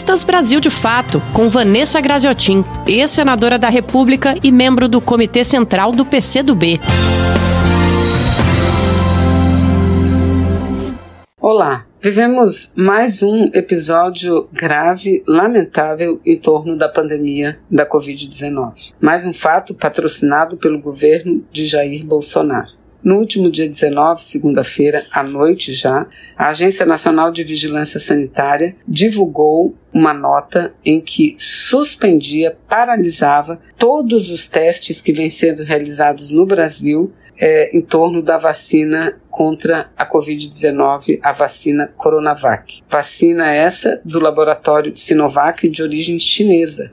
Entrevistas Brasil de Fato, com Vanessa Graziotin, ex-senadora da República e membro do Comitê Central do PCdoB. Olá, vivemos mais um episódio grave, lamentável em torno da pandemia da Covid-19. Mais um fato patrocinado pelo governo de Jair Bolsonaro. No último dia 19, segunda-feira, à noite já, a Agência Nacional de Vigilância Sanitária divulgou uma nota em que suspendia, paralisava todos os testes que vêm sendo realizados no Brasil é, em torno da vacina contra a Covid-19, a vacina Coronavac. Vacina essa do laboratório Sinovac de origem chinesa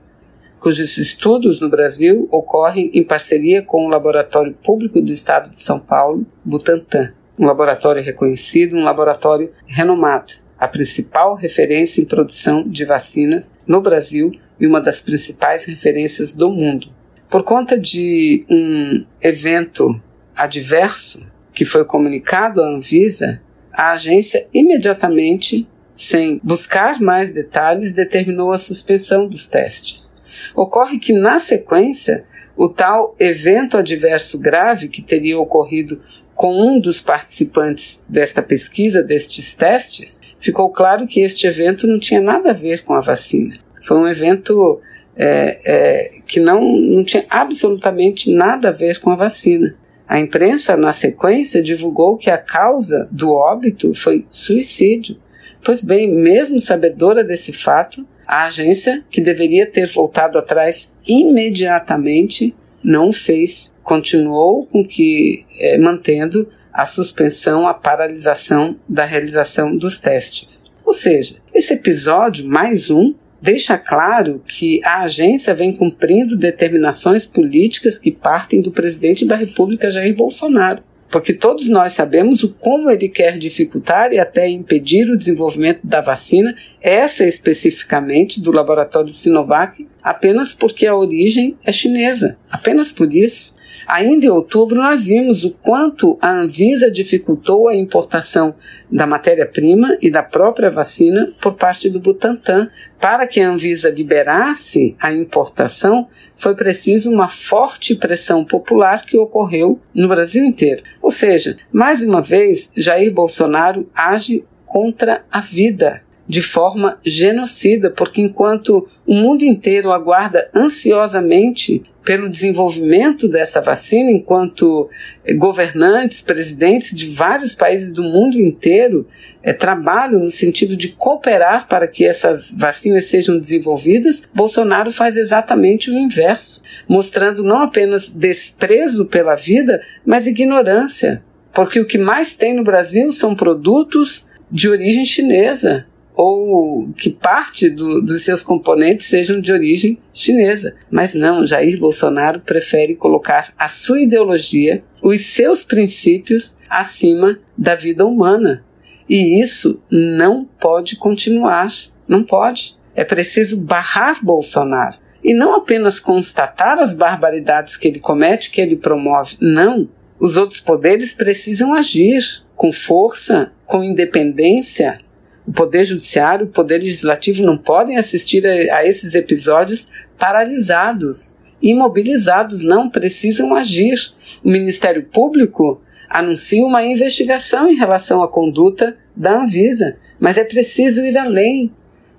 cujos estudos no Brasil ocorrem em parceria com o Laboratório Público do Estado de São Paulo, Butantan, um laboratório reconhecido, um laboratório renomado, a principal referência em produção de vacinas no Brasil e uma das principais referências do mundo. Por conta de um evento adverso que foi comunicado à Anvisa, a agência imediatamente, sem buscar mais detalhes, determinou a suspensão dos testes. Ocorre que, na sequência, o tal evento adverso grave que teria ocorrido com um dos participantes desta pesquisa, destes testes, ficou claro que este evento não tinha nada a ver com a vacina. Foi um evento é, é, que não, não tinha absolutamente nada a ver com a vacina. A imprensa, na sequência, divulgou que a causa do óbito foi suicídio. Pois bem, mesmo sabedora desse fato, a agência, que deveria ter voltado atrás imediatamente, não fez, continuou com que é, mantendo a suspensão, a paralisação da realização dos testes. Ou seja, esse episódio, mais um, deixa claro que a agência vem cumprindo determinações políticas que partem do presidente da República, Jair Bolsonaro porque todos nós sabemos o como ele quer dificultar e até impedir o desenvolvimento da vacina, essa especificamente do laboratório Sinovac, apenas porque a origem é chinesa, apenas por isso. Ainda em outubro, nós vimos o quanto a Anvisa dificultou a importação da matéria-prima e da própria vacina por parte do Butantan. Para que a Anvisa liberasse a importação, foi preciso uma forte pressão popular que ocorreu no Brasil inteiro. Ou seja, mais uma vez, Jair Bolsonaro age contra a vida de forma genocida, porque enquanto o mundo inteiro aguarda ansiosamente pelo desenvolvimento dessa vacina, enquanto eh, governantes, presidentes de vários países do mundo inteiro é, trabalham no sentido de cooperar para que essas vacinas sejam desenvolvidas, Bolsonaro faz exatamente o inverso, mostrando não apenas desprezo pela vida, mas ignorância. Porque o que mais tem no Brasil são produtos de origem chinesa, ou que parte do, dos seus componentes sejam de origem chinesa. Mas não, Jair Bolsonaro prefere colocar a sua ideologia, os seus princípios acima da vida humana. E isso não pode continuar. Não pode. É preciso barrar Bolsonaro. E não apenas constatar as barbaridades que ele comete, que ele promove. Não. Os outros poderes precisam agir com força, com independência, o Poder Judiciário, o Poder Legislativo não podem assistir a, a esses episódios paralisados, imobilizados, não precisam agir. O Ministério Público anuncia uma investigação em relação à conduta da Anvisa, mas é preciso ir além.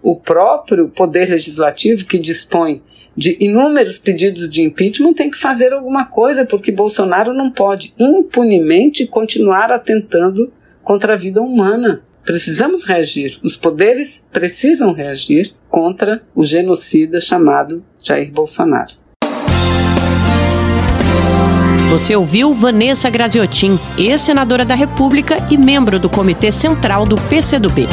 O próprio Poder Legislativo, que dispõe de inúmeros pedidos de impeachment, tem que fazer alguma coisa, porque Bolsonaro não pode impunemente continuar atentando contra a vida humana. Precisamos reagir, os poderes precisam reagir contra o genocida chamado Jair Bolsonaro. Você ouviu Vanessa Graziotin, ex-senadora da República e membro do Comitê Central do PCdoB.